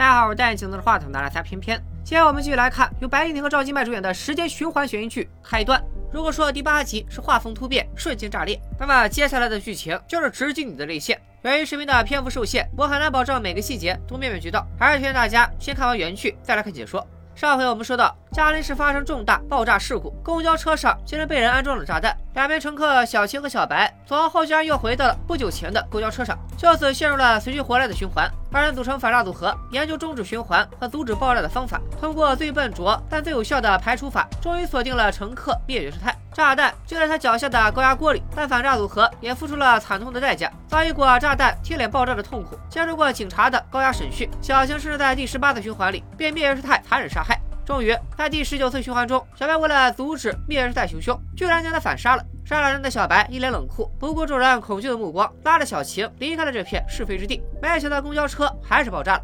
大家好，我是戴眼镜的话筒拿来仨偏偏。接下来我们继续来看由白敬亭和赵今麦主演的时间循环悬疑剧《开端》。如果说第八集是画风突变、瞬间炸裂，那么接下来的剧情就是直击你的泪腺。由于视频的篇幅受限，我很难保证每个细节都面面俱到，还是推荐大家先看完原剧再来看解说。上回我们说到，嘉林市发生重大爆炸事故，公交车上竟然被人安装了炸弹。两名乘客小青和小白从后，竟然又回到了不久前的公交车上，就此陷入了随去活来的循环。二人组成反诈组合，研究终止循环和阻止爆炸的方法，通过最笨拙但最有效的排除法，终于锁定了乘客灭绝师太。炸弹就在他脚下的高压锅里，但反诈组合也付出了惨痛的代价，遭遇过炸弹贴脸爆炸的痛苦，接受过警察的高压审讯。小青甚至在第十八次循环里被灭绝师太残忍杀害。终于在第十九次循环中，小白为了阻止灭日带熊兄，居然将他反杀了。杀了人的小白一脸冷酷，不顾众人恐惧的目光，拉着小晴离开了这片是非之地。没想到公交车还是爆炸了。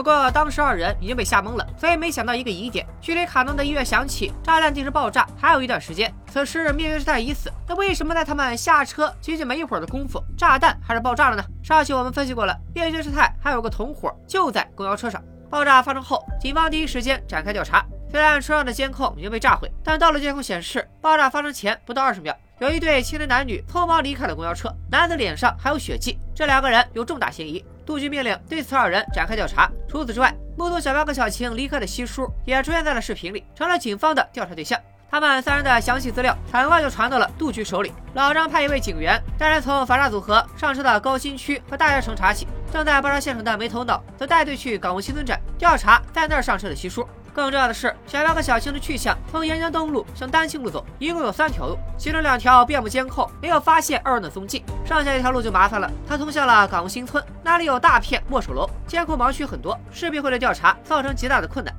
不过当时二人已经被吓懵了，所以没想到一个疑点：距离卡农的音乐响起、炸弹定时爆炸还有一段时间。此时灭绝师太已死，那为什么在他们下车仅仅没一会儿的功夫，炸弹还是爆炸了呢？上期我们分析过了，灭绝师太还有个同伙就在公交车上。爆炸发生后，警方第一时间展开调查。虽然车上的监控已经被炸毁，但道路监控显示，爆炸发生前不到二十秒，有一对青年男女匆忙离开了公交车，男子脸上还有血迹，这两个人有重大嫌疑。杜局命令对此二人展开调查。除此之外，目睹小白和小晴离开的西叔也出现在了视频里，成了警方的调查对象。他们三人的详细资料很快就传到了杜局手里。老张派一位警员带人从反诈组合上车的高新区和大学城查起，正在爆炸现场的没头脑则带队去港务新村站调查在那儿上车的西叔。更重要的是，小白和小青的去向从沿江东路向丹青路走，一共有三条路，其中两条遍布监控，没有发现二人的踪迹。剩下一条路就麻烦了，它通向了港务新村，那里有大片墨守楼，监控盲区很多，势必会对调查造成极大的困难。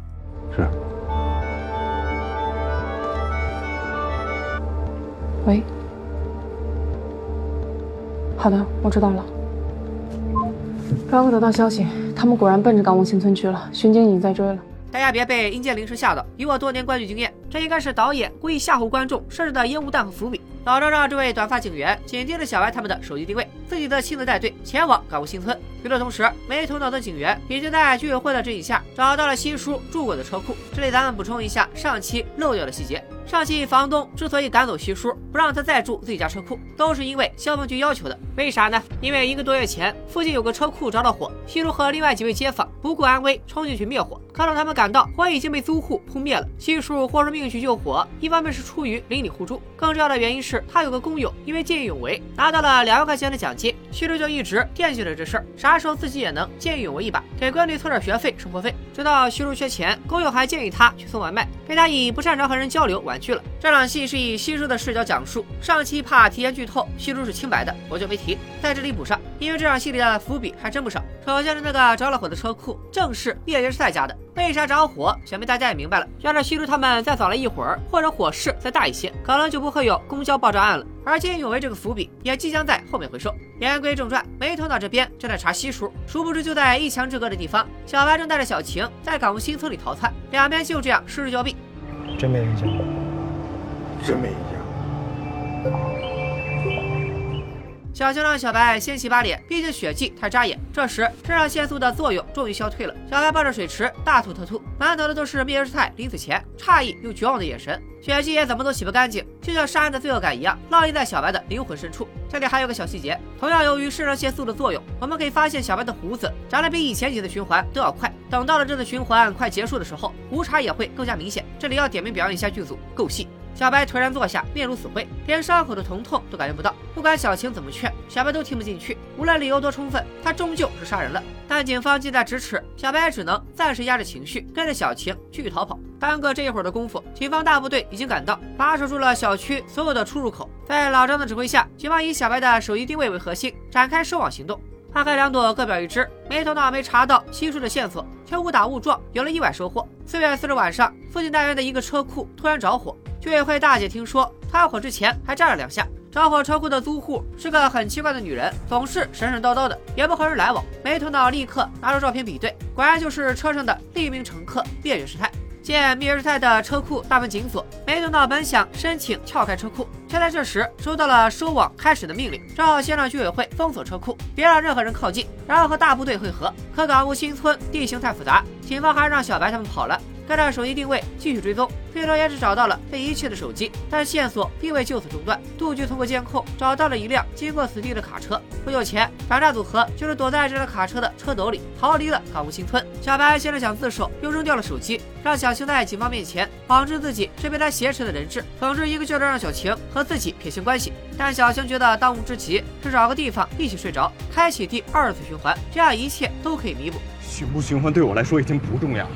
是。喂。好的，我知道了。刚刚得到消息，他们果然奔着港务新村去了，巡警已经在追了。大家别被阴间铃声吓到，以我多年观剧经验，这应该是导演故意吓唬观众设置的烟雾弹和伏笔。老张让这位短发警员紧盯着小白他们的手机定位，自己则亲自带队前往港务新村。与此同时，没头脑的警员已经在居委会的指引下找到了新叔住过的车库。这里咱们补充一下上期漏掉的细节。上期房东之所以赶走徐叔，不让他再住自己家车库，都是因为消防局要求的。为啥呢？因为一个多月前附近有个车库着了火，徐叔和另外几位街坊不顾安危冲进去灭火，看到他们赶到，火已经被租户扑灭了。徐叔豁出命去救火，一方面是出于邻里互助，更重要的原因是他有个工友因为见义勇为拿到了两万块钱的奖金，徐叔就一直惦记着这事儿，啥时候自己也能见义勇为一把，给闺女凑点学费、生活费。直到徐叔缺钱，工友还建议他去送外卖，被他以不擅长和人交流婉去了。这场戏是以西叔的视角讲述，上期怕提前剧透，西叔是清白的，我就没提，在这里补上，因为这场戏里的伏笔还真不少。首先是那个着了火的车库，正是灭绝师太家的，为啥着火？想必大家也明白了。要是西叔他们再早来一会儿，或者火势再大一些，可能就不会有公交爆炸案了。而见义勇为这个伏笔也即将在后面回收。言归正传，没头脑这边正在查西叔，殊不知就在一墙之隔的地方，小白正带着小晴在港务新村里逃窜，两边就这样失之交臂。真没印象。真没一样。小青让小白先洗把脸，毕竟血迹太扎眼。这时肾上腺素的作用终于消退了，小白抱着水池大吐特吐，满头的都是灭绝师太临死前诧异又绝望的眼神，血迹也怎么都洗不干净，就像杀人的罪恶感一样烙印在小白的灵魂深处。这里还有个小细节，同样由于肾上腺素的作用，我们可以发现小白的胡子长得比以前几次循环都要快。等到了这次循环快结束的时候，胡茬也会更加明显。这里要点名表扬一下剧组，够细。小白颓然坐下，面如死灰，连伤口的疼痛都感觉不到。不管小晴怎么劝，小白都听不进去。无论理由多充分，他终究是杀人了。但警方近在咫尺，小白只能暂时压着情绪，跟着小晴继续逃跑。耽搁这一会儿的功夫，警方大部队已经赶到，把守住了小区所有的出入口。在老张的指挥下，警方以小白的手机定位为核心，展开收网行动。花开两朵，各表一枝。没头脑没查到西叔的线索，却误打误撞有了意外收获。四月四日晚上，附近大院的一个车库突然着火。居委会大姐听说团火之前还炸了两下。着火车库的租户是个很奇怪的女人，总是神神叨叨的，也不和人来往。没头脑立刻拿出照片比对，果然就是车上的另一名乘客灭绝师太。见密尔泰的车库大门紧锁，没等到本想申请撬开车库，却在这时收到了收网开始的命令，只好先让居委会封锁车库，别让任何人靠近，然后和大部队会合。可港务新村地形太复杂，警方还是让小白他们跑了。跟着手机定位继续追踪，最终也只找到了被遗弃的手机，但线索并未就此中断。杜局通过监控找到了一辆经过此地的卡车。不久前，反诈组合就是躲在这辆卡车的车斗里逃离了港务新村。小白先是想自首，又扔掉了手机，让小晴在警方面前谎称自己是被他挟持的人质，总之一个劲儿的让小晴和自己撇清关系。但小晴觉得当务之急是找个地方一起睡着，开启第二次循环，这样一切都可以弥补。循不循环对我来说已经不重要了。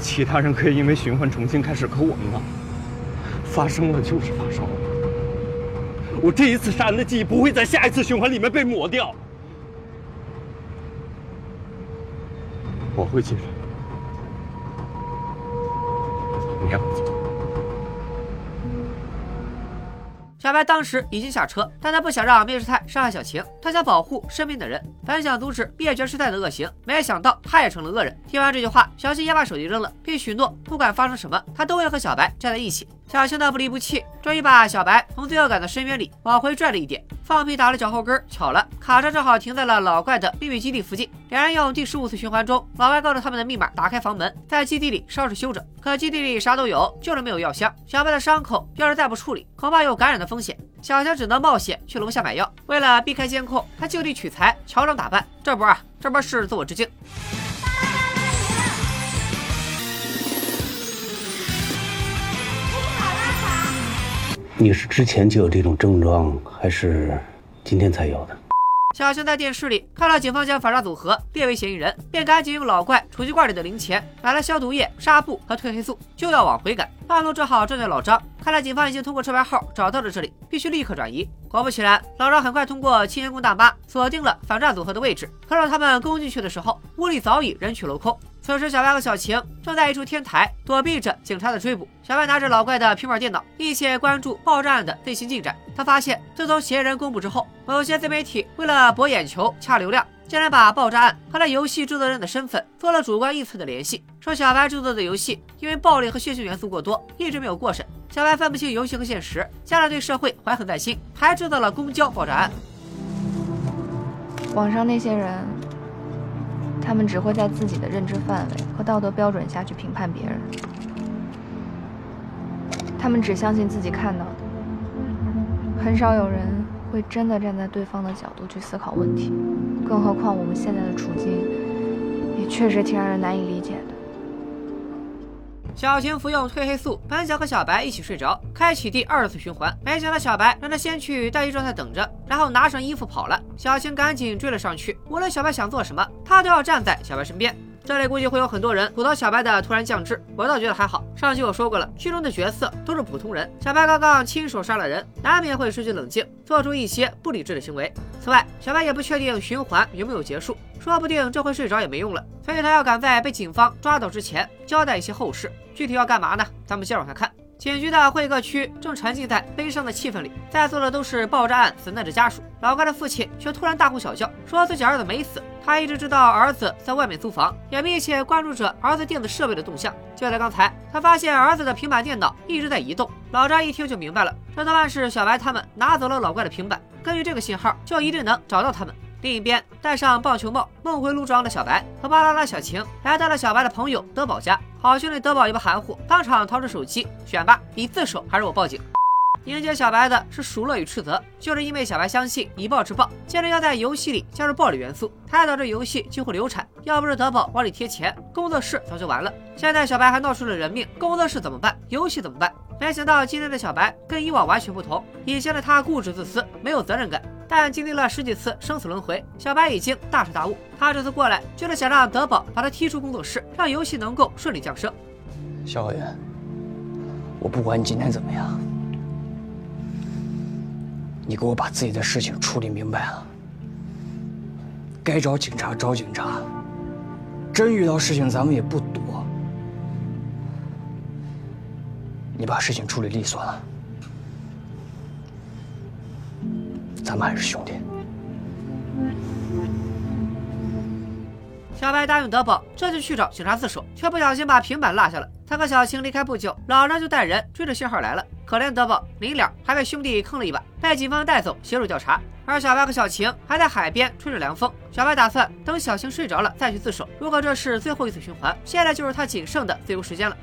其他人可以因为循环重新开始，可我们呢？发生了就是发生了。我这一次杀人的记忆不会在下一次循环里面被抹掉。我会记得。你要走。小白当时已经下车，但他不想让灭世太伤害小晴，他想保护身边的人，本想阻止灭绝师太的恶行，没想到他也成了恶人。听完这句话，小晴也把手机扔了，并许诺不管发生什么，他都会和小白站在一起。小青的不离不弃，终于把小白从罪恶感的深渊里往回拽了一点。放屁打了脚后跟，巧了，卡车正好停在了老怪的秘密基地附近。两人用第十五次循环中老怪告诉他们的密码打开房门，在基地里稍事休整。可基地里啥都有，就是没有药箱。小白的伤口要是再不处理，恐怕有感染的风险。小强只能冒险去楼下买药。为了避开监控，他就地取材，乔装打扮。这波啊，这波是自我致敬。你是之前就有这种症状，还是今天才有的？小熊在电视里看到警方将反诈组合列为嫌疑人，便赶紧用老怪储蓄罐里的零钱买了消毒液、纱布和褪黑素，就要往回赶。半路正好撞见老张，看来警方已经通过车牌号找到了这里，必须立刻转移。果不其然，老张很快通过清洁工大妈锁定了反诈组合的位置。可让他们攻进去的时候，屋里早已人去楼空。此时，小白和小晴正在一处天台躲避着警察的追捕。小白拿着老怪的平板电脑，密切关注爆炸案的最新进展。他发现，自从嫌疑人公布之后，某些自媒体为了博眼球、掐流量，竟然把爆炸案和他游戏制作人的身份做了主观臆测的联系，说小白制作的游戏因为暴力和血腥元素过多，一直没有过审。小白分不清游戏和现实，加上对社会怀恨在心，还制造了公交爆炸案。网上那些人。他们只会在自己的认知范围和道德标准下去评判别人，他们只相信自己看到的，很少有人会真的站在对方的角度去思考问题，更何况我们现在的处境也确实挺让人难以理解的。小晴服用褪黑素，本想和小白一起睡着，开启第二次循环。没想到小白让她先去待机状态等着，然后拿上衣服跑了。小晴赶紧追了上去，无论小白想做什么，她都要站在小白身边。这里估计会有很多人吐槽小白的突然降智，我倒觉得还好。上期我说过了，剧中的角色都是普通人，小白刚刚亲手杀了人，难免会失去冷静，做出一些不理智的行为。此外，小白也不确定循环有没有结束，说不定这回睡着也没用了，所以他要赶在被警方抓到之前交代一些后事。具体要干嘛呢？咱们接着往下看。警局的会客区正沉浸在悲伤的气氛里，在座的都是爆炸案死难者家属。老怪的父亲却突然大呼小叫，说自己儿子没死。他一直知道儿子在外面租房，也密切关注着儿子电子设备的动向。就在刚才，他发现儿子的平板电脑一直在移动。老张一听就明白了，这多半是小白他们拿走了老怪的平板。根据这个信号，就一定能找到他们。另一边，戴上棒球帽、梦回路装的小白和巴啦啦小晴来到了小白的朋友德宝家。好兄弟德宝也不含糊，当场掏出手机，选吧，你自首还是我报警？迎接小白的是熟乐与斥责，就是因为小白相信以暴制暴，接着要在游戏里加入暴力元素，才导致游戏几乎流产。要不是德宝往里贴钱，工作室早就完了。现在小白还闹出了人命，工作室怎么办？游戏怎么办？没想到今天的小白跟以往完全不同，以前的他固执自私，没有责任感。但经历了十几次生死轮回，小白已经大彻大悟。他这次过来就是想让德宝把他踢出工作室，让游戏能够顺利降生。小远，我不管你今天怎么样，你给我把自己的事情处理明白了。该找警察找警察，真遇到事情咱们也不躲。你把事情处理利索了。咱们还是兄弟。小白答应德宝，这就去找警察自首，却不小心把平板落下了。他和小晴离开不久，老张就带人追着信号来了。可怜德宝临了还被兄弟坑了一把，被警方带走协助调查。而小白和小晴还在海边吹着凉风。小白打算等小晴睡着了再去自首。如果这是最后一次循环，现在就是他仅剩的自由时间了。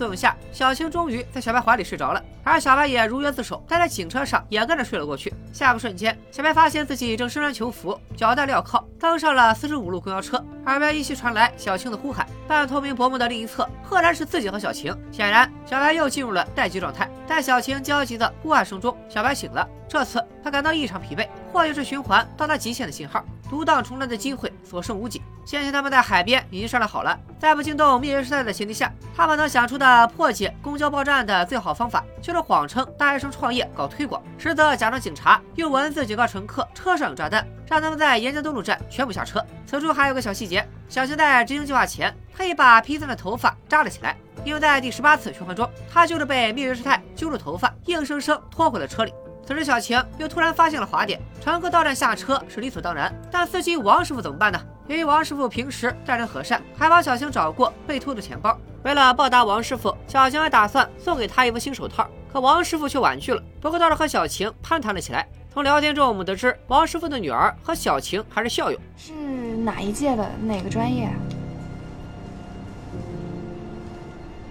作用下，小青终于在小白怀里睡着了，而小白也如约自首，待在警车上也跟着睡了过去。下个瞬间，小白发现自己正身穿囚服，脚戴镣铐，登上了四十五路公交车，耳边依稀传来小青的呼喊。半透明薄膜的另一侧，赫然是自己和小晴。显然，小白又进入了待机状态。在小晴焦急的呼喊声中，小白醒了。这次他感到异常疲惫，或许是循环到达极限的信号。独当重来的机会所剩无几。先前他们在海边已经商量好了，在不惊动灭绝师太的前提下，他们能想出的破解公交爆炸案的最好方法，就是谎称大学生创业搞推广，实则假装警察，用文字警告乘客车上有炸弹，让他们在沿江东路站全部下车。此处还有个小细节：小青在执行计划前，特意把披散的头发扎了起来，因为在第十八次循环中，他就是被灭绝师太揪住头发，硬生生拖回了车里。此时，小晴又突然发现了滑点，乘客到站下车是理所当然，但司机王师傅怎么办呢？由于王师傅平时待人和善，还帮小晴找过被偷的钱包。为了报答王师傅，小晴还打算送给他一副新手套，可王师傅却婉拒了。不过倒是和小晴攀谈了起来。从聊天中，我们得知王师傅的女儿和小晴还是校友，是哪一届的哪个专业？啊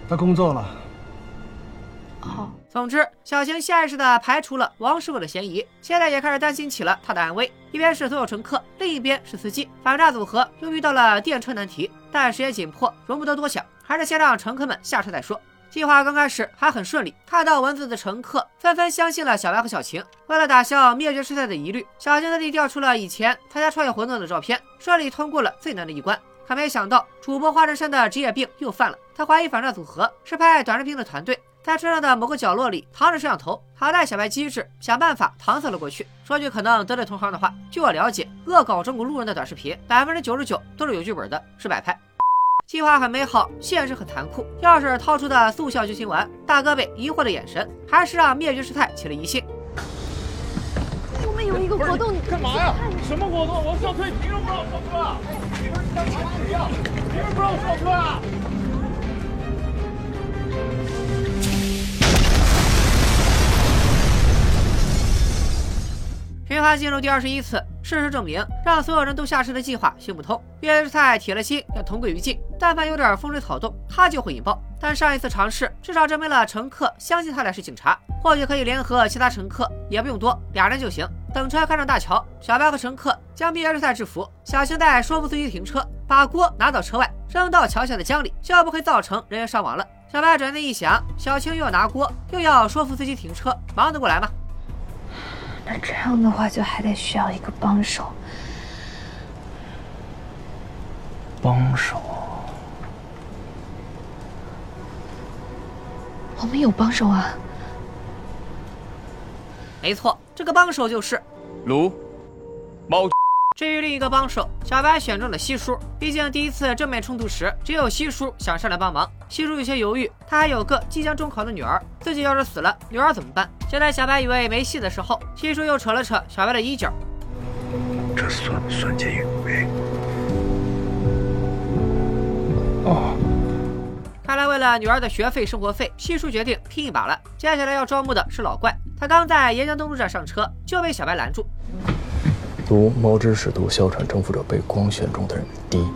他工作了。好。总之，小晴下意识地排除了王师傅的嫌疑，现在也开始担心起了他的安危。一边是所有乘客，另一边是司机，反诈组合又遇到了电车难题。但时间紧迫，容不得多想，还是先让乘客们下车再说。计划刚开始还很顺利，看到文字的乘客纷纷相信了小白和小晴。为了打消灭绝师太的疑虑，小晴特地调出了以前参加创业活动的照片，顺利通过了最难的一关。可没想到，主播花衬衫的职业病又犯了，他怀疑反诈组合是拍短视频的团队。在车上的某个角落里藏着摄像头，好在小白机智，想办法搪塞了过去。说句可能得罪同行的话，据我了解，恶搞中国路人的短视频，百分之九十九都是有剧本的，是摆拍。计划很美好，现实很残酷。钥匙掏出的速效救心丸，大哥被疑惑的眼神，还是让灭绝师太起了疑心。我们有一个活动，你干嘛呀？什么活动？我上车，你凭什么不让我上车啊？你们是干嘛的呀？凭什么不让我上车啊？循环进入第二十一次，事实证明，让所有人都下车的计划行不通。岳师太铁了心要同归于尽，但凡有点风吹草动，他就会引爆。但上一次尝试至少证明了乘客相信他俩是警察，或许可以联合其他乘客，也不用多，俩人就行。等车开上大桥，小白和乘客将灭师太制服，小青在说服司机停车，把锅拿到车外，扔到桥下的江里，就不会造成人员伤亡了。小白转念一想，小青又要拿锅，又要说服司机停车，忙得过来吗？那这样的话，就还得需要一个帮手。帮手？我们有帮手啊！没错，这个帮手就是卢猫。至于另一个帮手，小白选中了西叔。毕竟第一次正面冲突时，只有西叔想上来帮忙。西叔有些犹豫，他还有个即将中考的女儿，自己要是死了，女儿怎么办？就在小白以为没戏的时候，西叔又扯了扯小白的衣角。这算不算见义勇为？哦，看来为了女儿的学费、生活费，西叔决定拼一把了。接下来要招募的是老怪，他刚在沿江东路站上车，就被小白拦住。如猫之使徒哮喘征服者被光选中的人第一，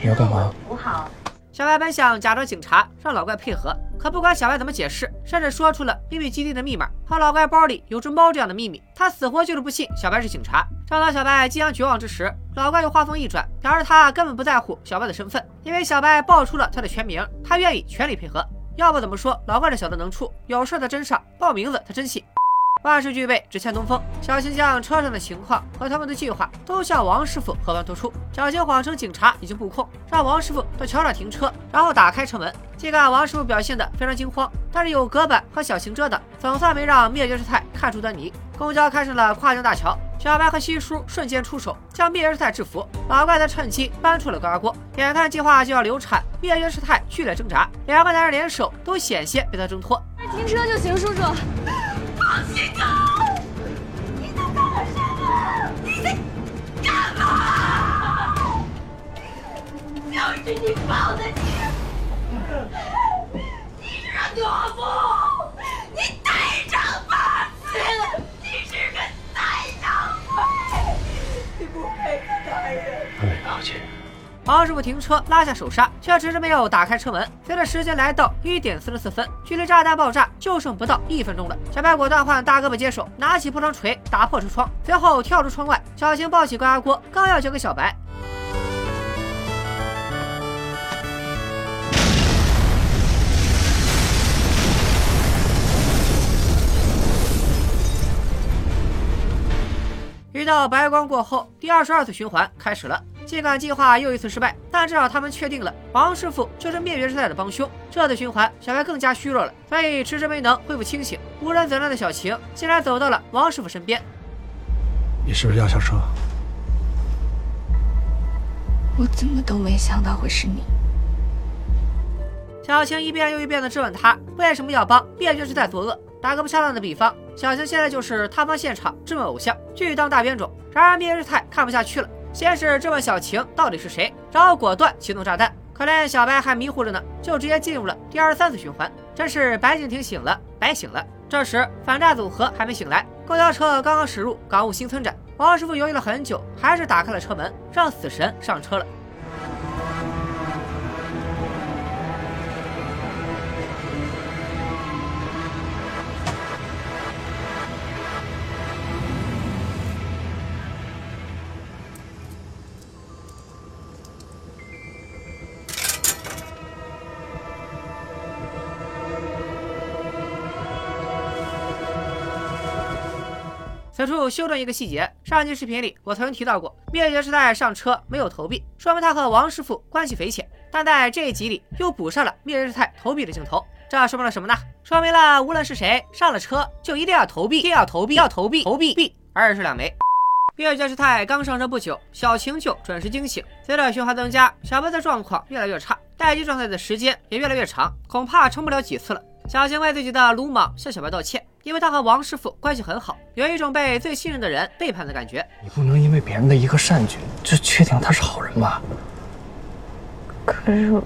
你要干嘛？小白本想假装警察，让老怪配合，可不管小白怎么解释，甚至说出了秘密基地的密码和老怪包里有只猫这样的秘密，他死活就是不信小白是警察。正当小白即将绝望之时，老怪又话锋一转，表示他根本不在乎小白的身份，因为小白报出了他的全名，他愿意全力配合。要不怎么说老怪这小子能处，有事他真上，报名字他真信。万事俱备，只欠东风。小新将车上的情况和他们的计划都向王师傅和盘托出。小新谎称警察已经布控，让王师傅到桥上停车，然后打开车门。尽管王师傅表现得非常惊慌，但是有隔板和小青遮挡，总算没让灭绝师太看出端倪。公交开上了跨江大桥，小白和西叔瞬间出手，将灭绝师太制服。老怪则趁机搬出了高压锅。眼看计划就要流产，灭绝师太剧烈挣扎，两个男人联手都险些被他挣脱。停车就行，叔叔。放心走！你在干什么？你在干嘛？就是你放的，你，你是懦夫，王师傅停车，拉下手刹，却迟迟没有打开车门。随着时间来到一点四十四分，距离炸弹爆炸就剩不到一分钟了。小白果断换大胳膊接手，拿起破窗锤打破车窗，随后跳出窗外。小青抱起高压锅，刚要交给小白，一道白光过后，第二十二次循环开始了。尽管计划又一次失败，但至少他们确定了王师傅就是灭绝师太的帮凶。这次循环，小白更加虚弱了，所以迟迟没能恢复清醒。无人责难的小晴竟然走到了王师傅身边。你是不是要下车？我怎么都没想到会是你。小晴一遍又一遍地质问他为什么要帮灭绝师太作恶。打个不恰当的比方，小晴现在就是塌方现场质问偶像，拒当大冤种。然而灭绝师太看不下去了。先是质问小晴到底是谁，然后果断启动炸弹。可怜小白还迷糊着呢，就直接进入了第二十三次循环。真是白敬亭醒了，白醒了。这时反诈组合还没醒来，公交车刚刚驶入港务新村站。王师傅犹豫了很久，还是打开了车门，让死神上车了。此处修正一个细节，上期视频里我曾经提到过，灭绝师太上车没有投币，说明他和王师傅关系匪浅。但在这一集里又补上了灭绝师太投币的镜头，这说明了什么呢？说明了无论是谁上了车，就一定要投币，一定要投币，要投币，投币币，二是两枚。灭绝师太刚上车不久，小晴就准时惊醒。随着循环增加，小白的状况越来越差，待机状态的时间也越来越长，恐怕撑不了几次了。小晴为自己的鲁莽向小白道歉。因为他和王师傅关系很好，有一种被最信任的人背叛的感觉。你不能因为别人的一个善举就确定他是好人吧？可是，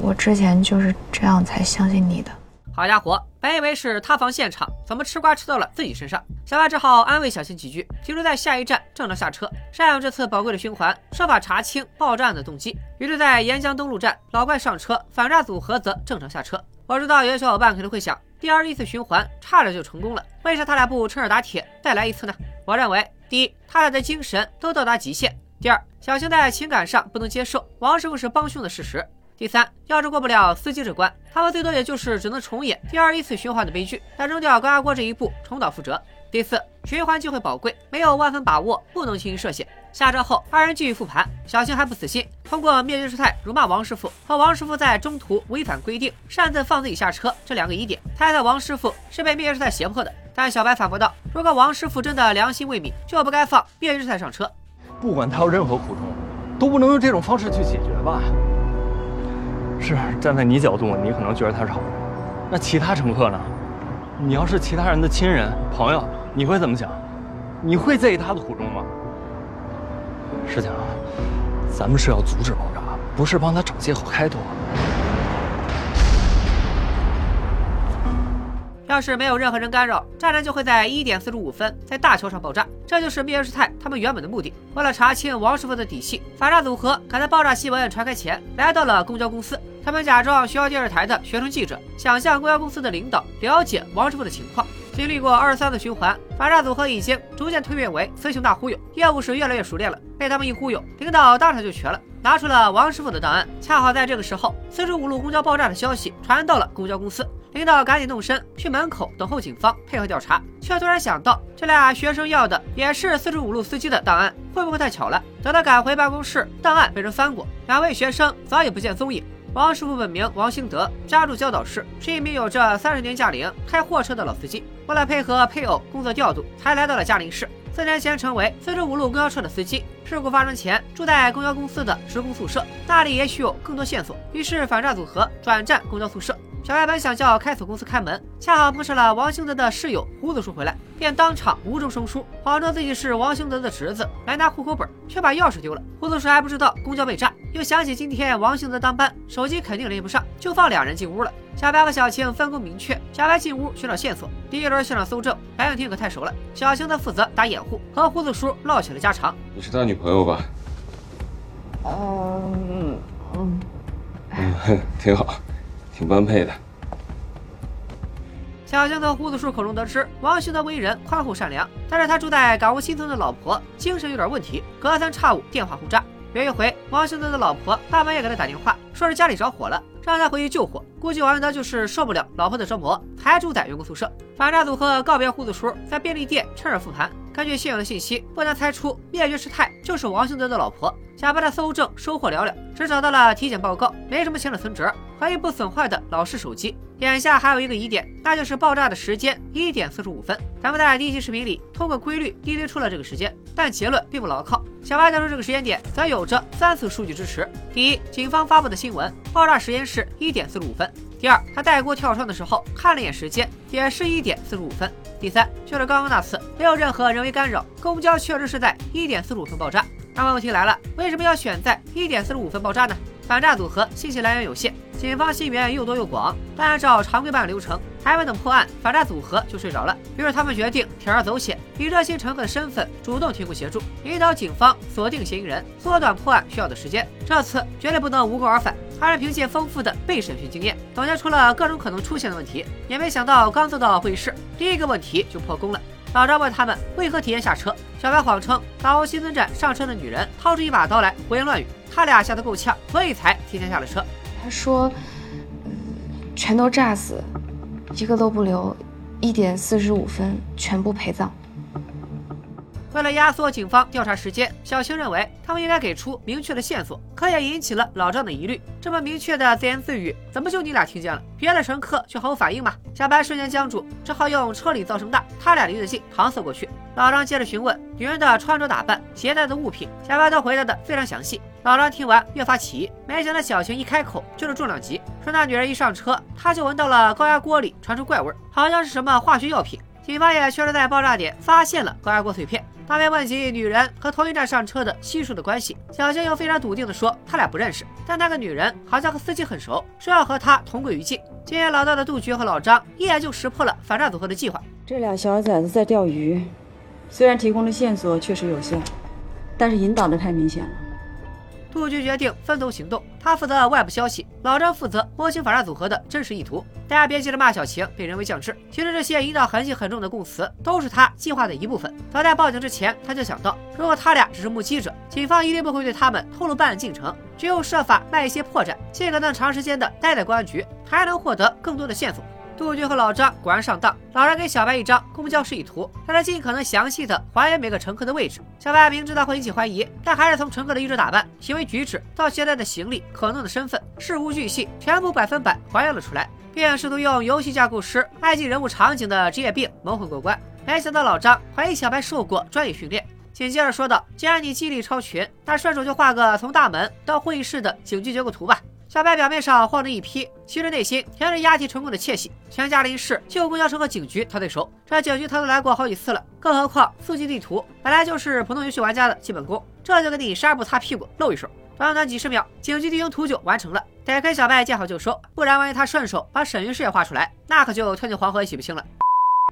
我之前就是这样才相信你的。好家伙，本以为是塌房现场，怎么吃瓜吃到了自己身上？小白只好安慰小新几句，提出在下一站正常下车，善用这次宝贵的循环，设法查清爆炸案的动机。于是，在沿江东路站，老怪上车，反诈组合则正常下车。我知道有些小伙伴可能会想。第二一次循环差点就成功了，为啥他俩不趁热打铁再来一次呢？我认为，第一，他俩的精神都到达极限；第二，小青在情感上不能接受王师傅是帮凶的事实；第三，要是过不了司机这关，他们最多也就是只能重演第二一次循环的悲剧，但扔掉高压锅这一步，重蹈覆辙。第四，循环机会宝贵，没有万分把握，不能轻易设限。下车后，二人继续复盘，小青还不死心，通过灭绝师太辱骂王师傅和王师傅在中途违反规定擅自放自己下车这两个疑点，猜测王师傅是被灭绝师太胁迫的。但小白反驳道：“如果王师傅真的良心未泯，就不该放灭绝师太上车。不管他有任何苦衷，都不能用这种方式去解决吧？是站在你角度，你可能觉得他是好人，那其他乘客呢？你要是其他人的亲人朋友。”你会怎么想？你会在意他的苦衷吗？事情，咱们是要阻止爆炸，不是帮他找借口开脱。要是没有任何人干扰，炸弹就会在一点四十五分在大桥上爆炸。这就是灭绝师太他们原本的目的。为了查清王师傅的底细，反诈组合赶在爆炸新闻传开前来到了公交公司。他们假装学校电视台的学生记者，想向公交公司的领导了解王师傅的情况。经历过二三次循环，反诈组合已经逐渐蜕变为雌雄大忽悠，业务是越来越熟练了。被他们一忽悠，领导当场就瘸了，拿出了王师傅的档案。恰好在这个时候，四十五路公交爆炸的消息传到了公交公司。领导赶紧动身去门口等候警方配合调查，却突然想到这俩学生要的也是四十五路司机的档案，会不会太巧了？等他赶回办公室，档案被人翻过，两位学生早已不见踪影。王师傅本名王兴德，家住焦岛市，是一名有着三十年驾龄开货车的老司机。为了配合配偶工作调度，才来到了嘉陵市。四年前成为四十五路公交车的司机。事故发生前住在公交公司的职工宿舍，那里也许有更多线索。于是反诈组合转战公交宿舍。小白本想叫开锁公司开门，恰好碰上了王兴德的室友胡子叔回来，便当场无中生疏，谎称自己是王兴德的侄子来拿户口本，却把钥匙丢了。胡子叔还不知道公交被炸，又想起今天王兴德当班，手机肯定连不上，就放两人进屋了。小白和小青分工明确，小白进屋寻找线索，第一轮现场搜证，白永天可太熟了，小青则负责打掩护，和胡子叔唠起了家常。你是他女朋友吧？嗯嗯嗯，挺好，挺般配的。小青从胡子叔口中得知，王兴德为人宽厚善良，但是他住在港务新村的老婆精神有点问题，隔三差五电话轰炸。有一回，王兴德的老婆大半夜给他打电话，说是家里着火了，让他回去救火。估计王兴德就是受不了老婆的折磨，才住在员工宿舍。反诈组合告别胡子叔，在便利店趁热复盘。根据现有的信息，不难猜出灭绝师太就是王兴德的老婆。小白的搜证收获寥寥，只找到了体检报告，没什么钱的存折和一部损坏的老式手机。眼下还有一个疑点，那就是爆炸的时间一点四十五分。咱们在第一期视频里通过规律推推出了这个时间，但结论并不牢靠。小白得出这个时间点，则有着三次数据支持：第一，警方发布的新闻，爆炸时间是一点四十五分；第二，他带锅跳窗的时候看了一眼时间，也是一点四十五分；第三，就是刚刚那次没有任何人为干扰，公交确实是在一点四十五分爆炸。那么问题来了，为什么要选在一点四十五分爆炸呢？反诈组合信息来源有限，警方信源又多又广，但按照常规办案流程，还没等破案，反诈组合就睡着了。于是他们决定铤而走险，以热心乘客的身份主动提供协助，引导警方锁定嫌疑人，缩短破案需要的时间。这次绝对不能无功而返，还是凭借丰富的被审讯经验，总结出了各种可能出现的问题。也没想到刚坐到会议室，第一个问题就破功了。老张问他们为何提前下车，小白谎称打欧新村站上车的女人掏出一把刀来，胡言乱语。他俩吓得够呛，所以才提前下了车。他说：“全都炸死，一个都不留，一点四十五分全部陪葬。”为了压缩警方调查时间，小青认为他们应该给出明确的线索，可也引起了老张的疑虑。这么明确的自言自语，怎么就你俩听见了？别的乘客却毫无反应吗？小白瞬间僵住，只好用车里噪声大，他俩离得近，搪塞过去。老张接着询问女人的穿着打扮、携带的物品，小白都回答的非常详细。老张听完越发起疑，没想到小晴一开口就是重量级，说那女人一上车，他就闻到了高压锅里传出怪味，好像是什么化学药品。警方也确实在爆炸点发现了高压锅碎片。当面问及女人和同一站上车的西叔的关系，小青又非常笃定地说他俩不认识，但那个女人好像和司机很熟，说要和他同归于尽。经验老道的杜局和老张一眼就识破了反诈组合的计划。这俩小崽子在钓鱼，虽然提供的线索确实有限，但是引导的太明显了。杜局决定分头行动，他负责外部消息，老张负责摸清反诈组合的真实意图。大家别急着骂小晴被人为降智，其实这些引导痕迹很重的供词都是他计划的一部分。早在报警之前，他就想到，如果他俩只是目击者，警方一定不会对他们透露办案进程，只有设法卖一些破绽，尽可能长时间的待在公安局，才能获得更多的线索。杜军和老张果然上当。老张给小白一张公交示意图，让他尽可能详细的还原每个乘客的位置。小白明知道会引起怀疑，但还是从乘客的衣着打扮、行为举止到携带的行李、可能的身份，事无巨细，全部百分百还原了出来，并试图用游戏架构师爱记人物场景的职业病蒙混过关。没想到老张怀疑小白受过专业训练，紧接着说道：“既然你记忆力超群，那顺手就画个从大门到会议室的警局结构图吧。”小白表面上慌着一批，其实内心填着押题成功的窃喜。全嘉陵市就公交车和警局他最熟，这警局他都来过好几次了，更何况速记地图本来就是普通游戏玩家的基本功，这就给你纱布擦屁股露一手。短短几十秒，警局地形图就完成了。得亏小白见好就收，不然万一他顺手把沈云市也画出来，那可就跳进黄河也洗不清了。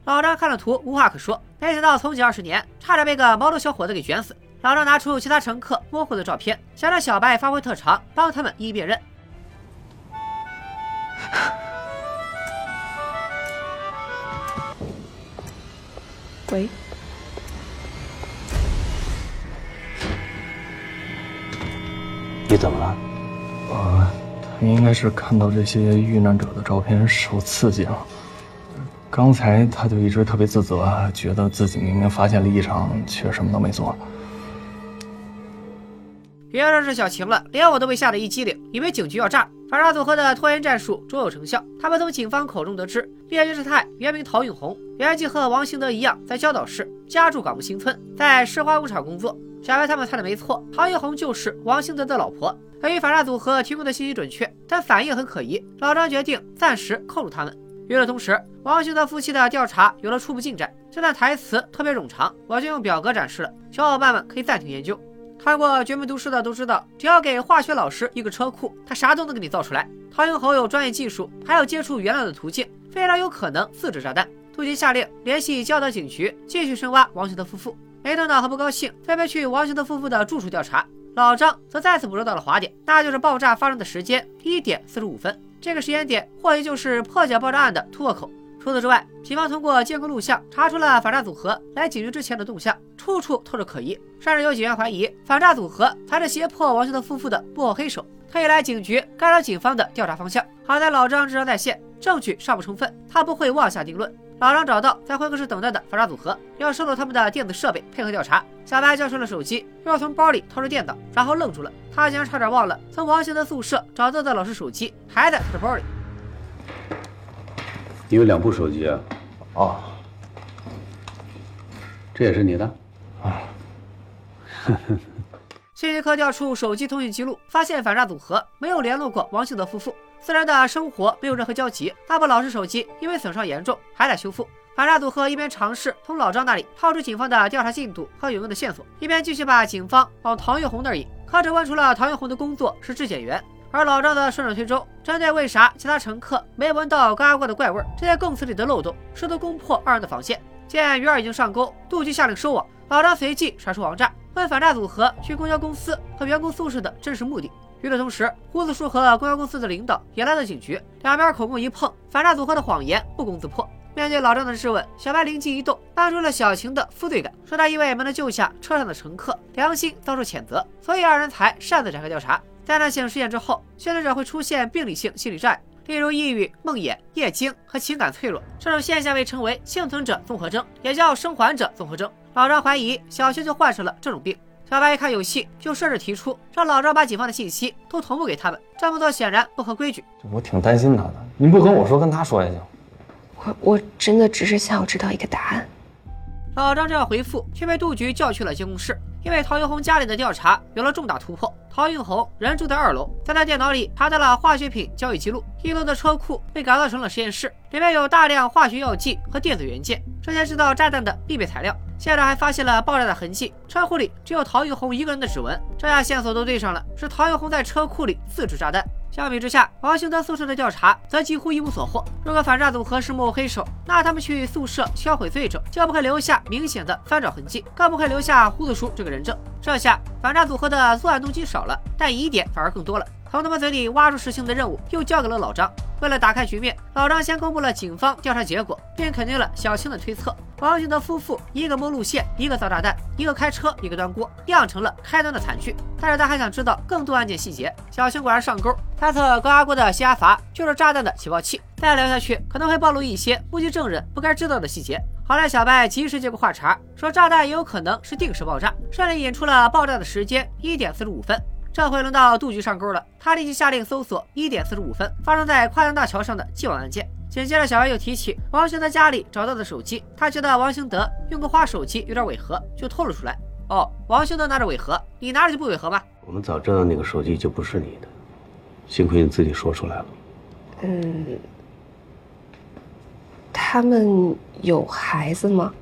老张看了图，无话可说。没想到从警二十年，差点被个毛头小伙子给卷死。老张拿出其他乘客模糊的照片，想让小白发挥特长，帮他们一一辨认。喂，你怎么了？我你应该是看到这些遇难者的照片受刺激了。刚才他就一直特别自责，觉得自己明明发现了异常，却什么都没做。别说是小晴了，连我都被吓得一激灵，以为警局要炸。反杀组合的拖延战术卓有成效。他们从警方口中得知，猎军师太原名陶永红，原籍和王兴德一样，在焦岛市，家住港木新村，在石花工厂工作。小白他们猜的没错，陶永红就是王兴德的老婆。由于反杀组合提供的信息准确，但反应很可疑，老张决定暂时扣住他们。与此同时，王兴德夫妻的调查有了初步进展。这段台词特别冗长，我就用表格展示了，小伙伴们可以暂停研究。看过《绝命毒师》的都知道，只要给化学老师一个车库，他啥都能给你造出来。陶英侯有专业技术，还有接触原料的途径，非常有可能自制炸弹。杜鹃下令联系焦德警局，继续深挖王兴德夫妇。没等到和不高兴，分别去王兴德夫妇的住处调查。老张则再次捕捉到了滑点，那就是爆炸发生的时间一点四十五分。这个时间点或许就是破解爆炸案的突破口。除此之外，警方通过监控录像查出了反诈组合来警局之前的动向，处处透着可疑，甚至有警员怀疑反诈组合才是胁迫王兴德夫妇的幕后黑手，特意来警局干扰警方的调查方向。好在老张智商在线，证据尚不充分，他不会妄下定论。老张找到在会客室等待的反诈组合，要收走他们的电子设备，配合调查。小白交出了手机，又要从包里掏出电脑，然后愣住了，他竟然差点忘了从王兴德宿舍找到的老师手机还在他的包里。你有两部手机啊？哦，这也是你的？啊。信息科调出手机通讯记录，发现反诈组合没有联络过王兴德夫妇，四人的生活没有任何交集。那部老式手机因为损伤严重，还在修复。反诈组合一边尝试从老张那里套出警方的调查进度和有用的线索，一边继续把警方往唐月红那儿引。可只问出了唐月红的工作是质检员。而老张则顺水推舟，针对为啥其他乘客没闻到嘎嘎的怪味这些供词里的漏洞，试图攻破二人的防线。见鱼儿已经上钩，杜局下令收网。老张随即甩出网炸，问反诈组合去公交公司和员工宿舍的真实目的。与此同时，胡子叔和公交公司的领导也来到警局，两边口供一碰，反诈组合的谎言不攻自破。面对老张的质问，小白灵机一动，搬出了小晴的负罪感，说他因为没能救下车上的乘客，良心遭受谴责，所以二人才擅自展开调查。灾难性事件之后，幸存者会出现病理性心理障碍，例如抑郁、梦魇、夜惊和情感脆弱。这种现象被称为幸存者综合征，也叫生还者综合征。老张怀疑小青就患上了这种病。小白一看有戏，就设置提出让老张把警方的信息都同步给他们。这么做显然不合规矩。我挺担心他的，你不跟我说，跟他说也行。我真的只是想要知道一个答案。老张正要回复，却被杜局叫去了监控室，因为陶云红家里的调查有了重大突破。陶云红人住在二楼，在他电脑里查到了化学品交易记录。一楼的车库被改造成了实验室，里面有大量化学药剂和电子元件，这些制造炸弹的必备材料。现场还发现了爆炸的痕迹，车库里只有陶玉红一个人的指纹，这下线索都对上了，是陶玉红在车库里自制炸弹。相比之下，王兴德宿舍的调查则几乎一无所获。如果反诈组合是幕后黑手，那他们去宿舍销毁罪证，就不会留下明显的翻找痕迹，更不会留下胡子叔这个人证。这下反诈组合的作案动机少了，但疑点反而更多了。从他们嘴里挖出实情的任务又交给了老张。为了打开局面，老张先公布了警方调查结果，并肯定了小青的推测：王兴德夫妇一个摸路线，一个造炸弹，一个开车，一个端锅，酿成了开端的惨剧。但是他还想知道更多案件细节。小青果然上钩，猜测高压锅的泄压阀就是炸弹的起爆器。再聊下去可能会暴露一些目击证人不该知道的细节。好在小白及时接过话茬，说炸弹也有可能是定时爆炸，顺利引出了爆炸的时间一点四十五分。这回轮到杜局上钩了，他立即下令搜索一点四十五分发生在跨江大桥上的既往案件。紧接着，小白又提起王兴德家里找到的手机，他觉得王兴德用个花手机有点违和，就透了出来。哦，王兴德拿着违和，你拿着就不违和吗？我们早知道那个手机就不是你的，幸亏你自己说出来了。嗯，他们有孩子吗？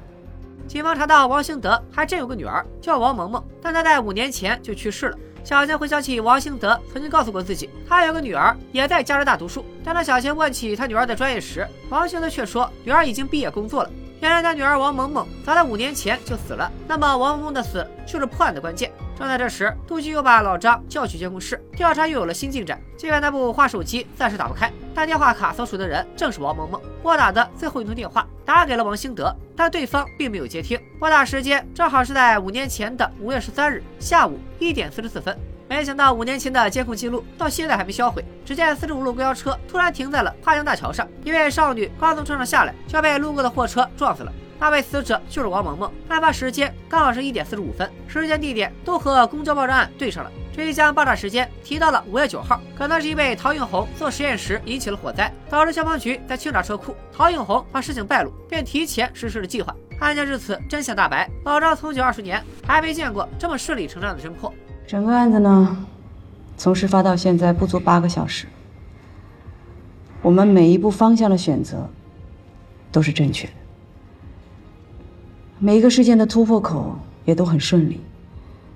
警方查到王兴德还真有个女儿，叫王萌萌，但她在五年前就去世了。小贤回想起王兴德曾经告诉过自己，他有个女儿也在加拿大读书。当他小贤问起他女儿的专业时，王兴德却说女儿已经毕业工作了。原来他女儿王萌萌早在五年前就死了，那么王萌萌的死就是破案的关键。正在这时，杜局又把老张叫去监控室调查，又有了新进展。尽管那部花手机暂时打不开，但电话卡所属的人正是王萌萌拨打的最后一通电话，打给了王兴德，但对方并没有接听。拨打时间正好是在五年前的五月十三日下午一点四十四分。没想到五年前的监控记录到现在还没销毁。只见四十五路公交车突然停在了跨江大桥上，一位少女刚从车上下来，就被路过的货车撞死了。那位死者就是王萌萌，案发时间刚好是一点四十五分，时间地点都和公交爆炸案对上了。这一将爆炸时间提到了五月九号，可能是因为陶映红做实验时引起了火灾，导致消防局在清查车库。陶映红怕事情败露，便提前实施了计划。案件至此真相大白，老张从警二十年还没见过这么顺理成章的侦破。整个案子呢，从事发到现在不足八个小时，我们每一步方向的选择都是正确的。每一个事件的突破口也都很顺利，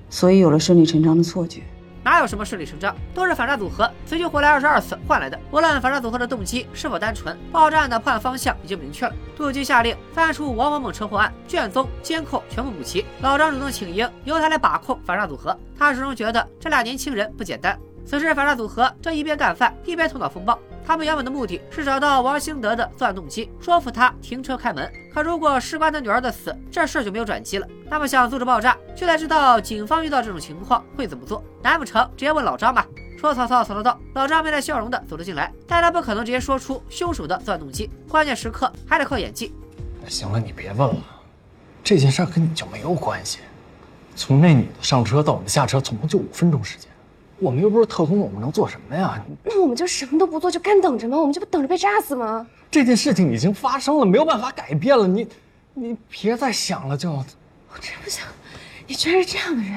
所以有了顺理成章的错觉。哪有什么顺理成章，都是反诈组合死去活来二十二次换来的。无论反诈组合的动机是否单纯，爆炸案的破案方向已经明确了。杜基下令翻出王某某车祸案卷宗、监控全部补齐。老张主动请缨，由他来把控反诈组合。他始终觉得这俩年轻人不简单。此时反诈组合正一边干饭一边头脑风暴。他们原本的目的是找到王兴德的作案动机，说服他停车开门。可如果事关他女儿的死，这事儿就没有转机了。他们想阻止爆炸，就得知道警方遇到这种情况会怎么做。难不成直接问老张吧？说曹操，曹操到。老张面带笑容的走了进来，但他不可能直接说出凶手的作案动机，关键时刻还得靠演技。行了，你别问了，这件事跟你就没有关系。从那女的上车到我们下车，总共就五分钟时间。我们又不是特工，我们能做什么呀？那我们就什么都不做，就干等着吗？我们这不等着被炸死吗？这件事情已经发生了，没有办法改变了。你，你别再想了，就。我真不想，你居然是这样的人。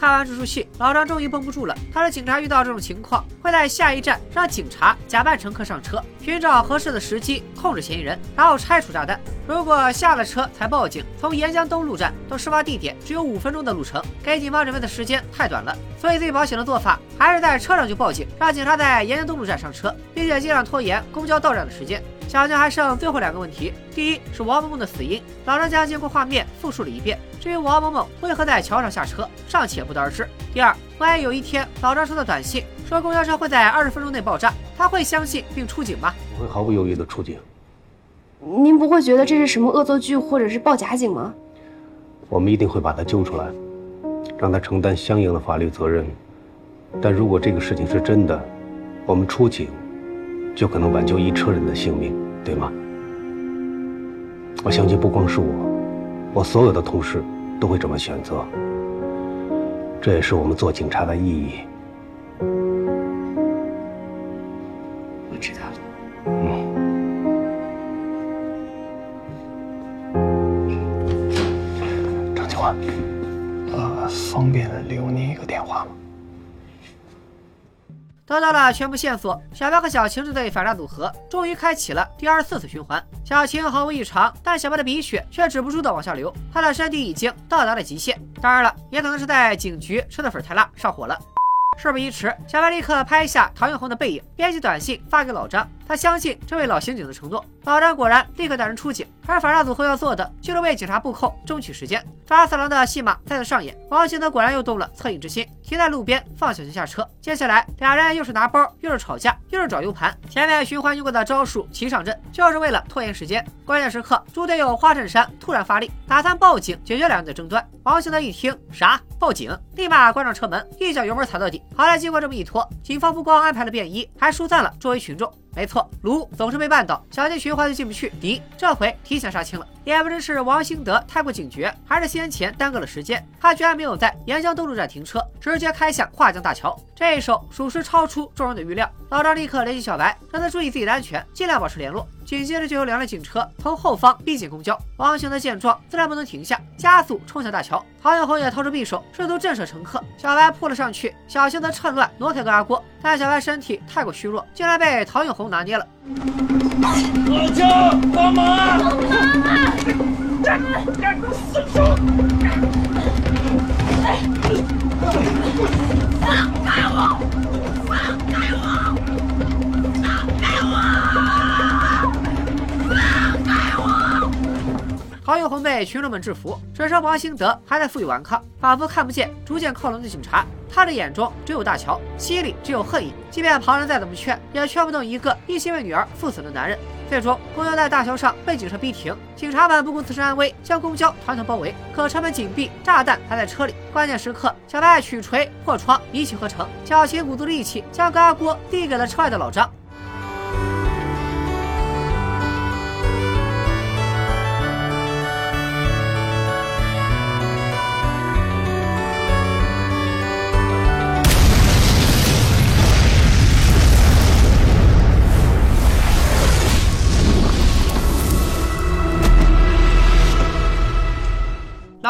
看完这出戏，老张终于绷不住了。他说：“警察遇到这种情况，会在下一站让警察假扮乘客上车，寻找合适的时机控制嫌疑人，然后拆除炸弹。如果下了车才报警，从沿江东路站到事发地点只有五分钟的路程，给警方准备的时间太短了。所以最保险的做法还是在车上就报警，让警察在沿江东路站上车，并且尽量拖延公交到站的时间。”小江还剩最后两个问题，第一是王萌萌的死因，老张将经过画面复述了一遍。至于王萌萌为何在桥上下车，尚且不得而知。第二，万一有一天老张收到短信说公交车会在二十分钟内爆炸，他会相信并出警吗？我会毫不犹豫的出警。您不会觉得这是什么恶作剧或者是报假警吗？我们一定会把他揪出来，让他承担相应的法律责任。但如果这个事情是真的，我们出警。就可能挽救一车人的性命，对吗？我相信不光是我，我所有的同事都会这么选择。这也是我们做警察的意义。我知道了。嗯。张警官，呃，方便留您一个电话吗？得到了全部线索，小白和小晴这对反诈组合终于开启了第二十四次循环。小晴毫无异常，但小白的鼻血却止不住的往下流，他的身体已经到达了极限。当然了，也可能是在警局吃的粉太辣，上火了。事不宜迟，小白立刻拍下唐映红的背影，编辑短信发给老张。他相信这位老刑警的承诺。老张果然立刻带人出警，而反诈组合要做的就是为警察布控，争取时间。抓色狼的戏码再次上演，王兴德果然又动了恻隐之心，停在路边放小晴下车。接下来，俩人又是拿包，又是吵架，又是找 U 盘。前面循环用过的招数齐上阵，就是为了拖延时间。关键时刻，猪队友花衬衫突然发力，打算报警解决两人的争端。王兴德一听，啥？报警？立马关上车门，一脚油门踩到底。好在经过这么一拖，警方不光安排了便衣，还疏散了周围群众。没错，卢总是被绊倒，小心循环就进不去。敌这回提前杀青了，也不知是王兴德太过警觉，还是先前耽搁了时间，他居然没有在沿江东路站停车，直接开向跨江大桥。这一手属实超出众人的预料。老张立刻联系小白，让他注意自己的安全，尽量保持联络。紧接着就有两辆警车从后方逼近公交，王兴德见状自然不能停下，加速冲向大桥。唐小红也掏出匕首，试图震慑乘客。小白扑了上去，小兴德趁乱挪开高压锅，但小白身体太过虚弱，竟然被唐永红拿捏了。老姜，帮忙啊！帮忙啊！死猪！放开我！唐永红被群众们制服，只剩王兴德还在负隅顽抗，仿佛看不见逐渐靠拢的警察。他的眼中只有大桥，心里只有恨意。即便旁人再怎么劝，也劝不动一个一心为女儿赴死的男人。最终，公交在大桥上被警车逼停，警察们不顾自身安危，将公交团团包围。可车门紧闭，炸弹还在车里。关键时刻，小白取锤破窗，一气呵成。小琴鼓足力气，将高压锅递给了车外的老张。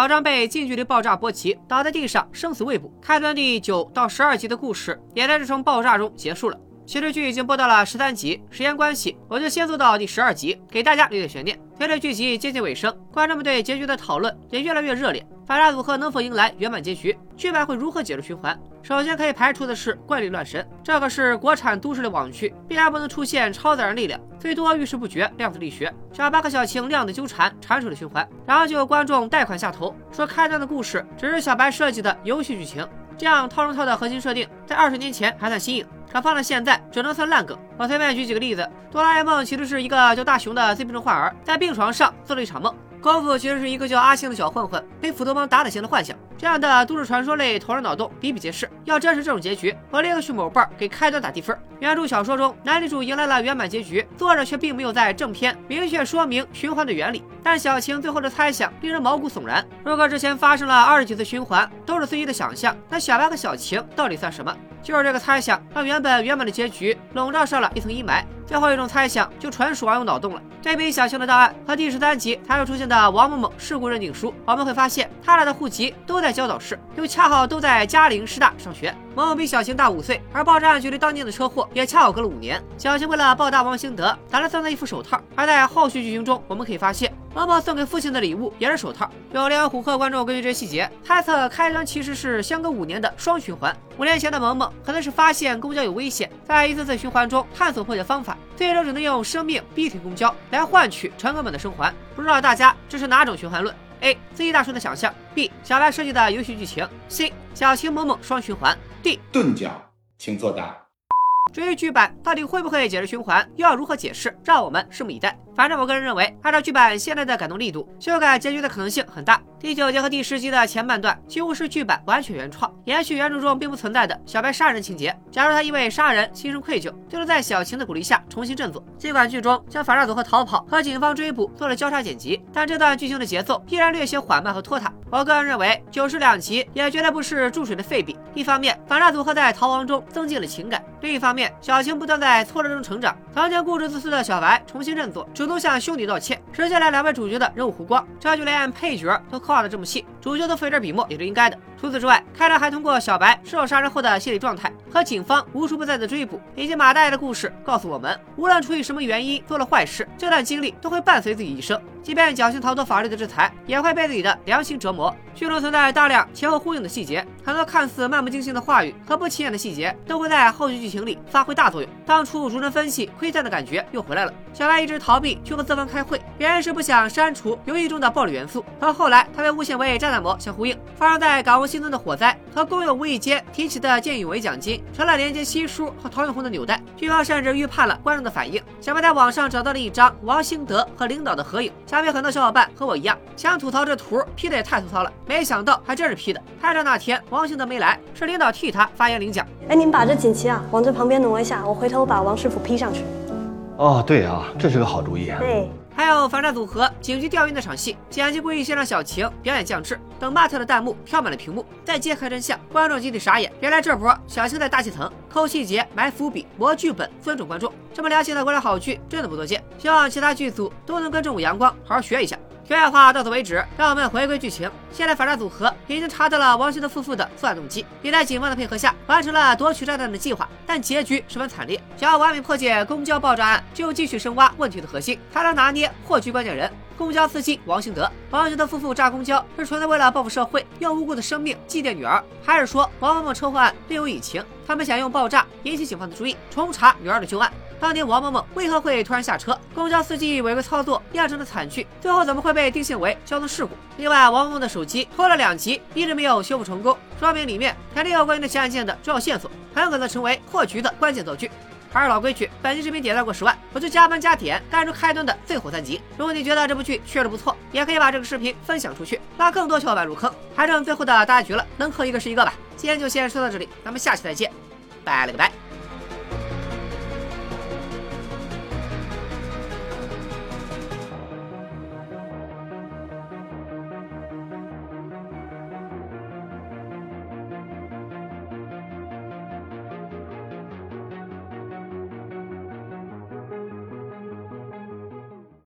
老张被近距离爆炸波及，倒在地上，生死未卜。开端第九到十二集的故事也在这场爆炸中结束了。其实剧已经播到了十三集，时间关系，我就先做到第十二集，给大家留点悬念。随着剧集接近尾声，观众们对结局的讨论也越来越热烈。反诈组合能否迎来圆满结局？剧版会如何解除循环？首先可以排除的是怪力乱神，这可是国产都市类网剧，必然不能出现超自然力量，最多遇事不决，量子力学。小白和小青量子纠缠，缠水的循环。然后就有观众贷款下头，说开端的故事只是小白设计的游戏剧情，这样套中套的核心设定，在二十年前还算新颖，可放到现在只能算烂梗。我随便举几个例子：哆啦 A 梦其实是一个叫大雄的自闭症患儿，在病床上做了一场梦。功夫其实是一个叫阿星的小混混，被斧头帮打死前的幻想。这样的都市传说类头人脑洞比比皆是。要真是这种结局，我立刻去某瓣给开端打低分。原著小说中，男女主迎来了圆满结局，作者却并没有在正片明确说明循环的原理。但小晴最后的猜想令人毛骨悚然。如果之前发生了二十几次循环都是随意的想象，那小白和小晴到底算什么？就是这个猜想，让原本圆满的结局笼罩上了一层阴霾。最后一种猜想就纯属玩用脑洞了。对比小晴的档案和第十三集才会出现的王某某事故认定书，我们会发现他俩的户籍都在焦岛市，又恰好都在嘉陵师大上学。某某比小晴大五岁，而爆炸案距离当年的车祸也恰好隔了五年。小晴为了报答王兴德，打了送他一副手套。而在后续剧情中，我们可以发现，萌萌送给父亲的礼物也是手套。有连虎克观众根据这些细节猜测，开端其实是相隔五年的双循环。五年前的萌萌可能是发现公交有危险，在一次次循环中探索破解方法，最终只能用生命逼停公交来换取乘客们的生还。不知道大家这是哪种循环论？A. 自己大叔的想象；B. 小白设计的游戏剧情；C. 小青萌萌双循环；D. 钝角，请作答。至于剧版到底会不会解释循环，又要如何解释，让我们拭目以待。反正我个人认为，按照剧版现在的改动力度，修改结局的可能性很大。第九集和第十集的前半段几乎是剧版完全原创，延续原著中并不存在的小白杀人情节。假如他因为杀人心生愧疚，就能在小晴的鼓励下重新振作。尽管剧中将反诈组合逃跑和警方追捕做了交叉剪辑，但这段剧情的节奏依然略显缓慢和拖沓。我个人认为，九十两集也绝对不是注水的废笔。一方面，反诈组合在逃亡中增进了情感；另一方面，小晴不断在挫折中成长。曾经固执自私的小白重新振作，主动向兄弟道歉，实现了两位主角的人物弧光。这就连配角都画的这么细，主角都费点笔墨也是应该的。除此之外，开场还通过小白失手杀人后的心理状态和警方无处不在的追捕，以及马大爷的故事，告诉我们，无论出于什么原因做了坏事，这段经历都会伴随自己一生。即便侥幸逃脱法律的制裁，也会被自己的良心折磨。剧中存在大量前后呼应的细节，很多看似漫不经心的话语和不起眼的细节，都会在后续剧情里发挥大作用。当初主人分析窥探的感觉又回来了。小白一直逃避去和资方开会，原因是不想删除游戏中的暴力元素。和后来他被诬陷为炸弹魔相呼应。发生在港务新增的火灾和工友无意间提起的见义勇为奖金，成了连接西叔和陶永红的纽带。剧方甚至预判了观众的反应。小白在网上找到了一张王兴德和领导的合影，想必很多小伙伴。和我一样想吐槽这图 P 的也太粗糙了，没想到还真是 P 的。拍照那天王兴德没来，是领导替他发言领奖。哎，您把这锦旗啊往这旁边挪一下，我回头把王师傅 P 上去。哦，对啊，这是个好主意啊。对。还有反诈组合警局调阅那场戏，剪辑故意先让小晴表演降智，等骂他的弹幕飘满了屏幕，再揭开真相，观众集体傻眼。原来这波小晴在大气层抠细节、埋伏笔、磨剧本，尊重观众。这么良心的国产好剧真的不多见，希望其他剧组都能跟正午阳光好好学一下。题外话到此为止，让我们回归剧情。现在反诈组合已经查到了王兴德夫妇的作案动机，也在警方的配合下完成了夺取炸弹的计划，但结局十分惨烈。想要完美破解公交爆炸案，就继续深挖问题的核心，才能拿捏破局关键人——公交司机王兴德。王兴德夫妇炸公交是纯粹为了报复社会，用无辜的生命祭奠女儿，还是说王某某车祸案另有隐情？他们想用爆炸引起警方的注意，重查女儿的旧案。当年王某某为何会突然下车？公交司机违规操作酿成的惨剧，最后怎么会被定性为交通事故？另外，王某某的手机拖了两集，一直没有修复成功，说明里面肯定有关于这起案件的重要线索，很有可能成为破局的关键道具。还是老规矩，本期视频点赞过十万，我就加班加点干出开端的最后三集。如果你觉得这部剧确实不错，也可以把这个视频分享出去，拉更多小伙伴入坑。还剩最后的大结局了，能磕一个是一个吧。今天就先说到这里，咱们下期再见，拜了个拜。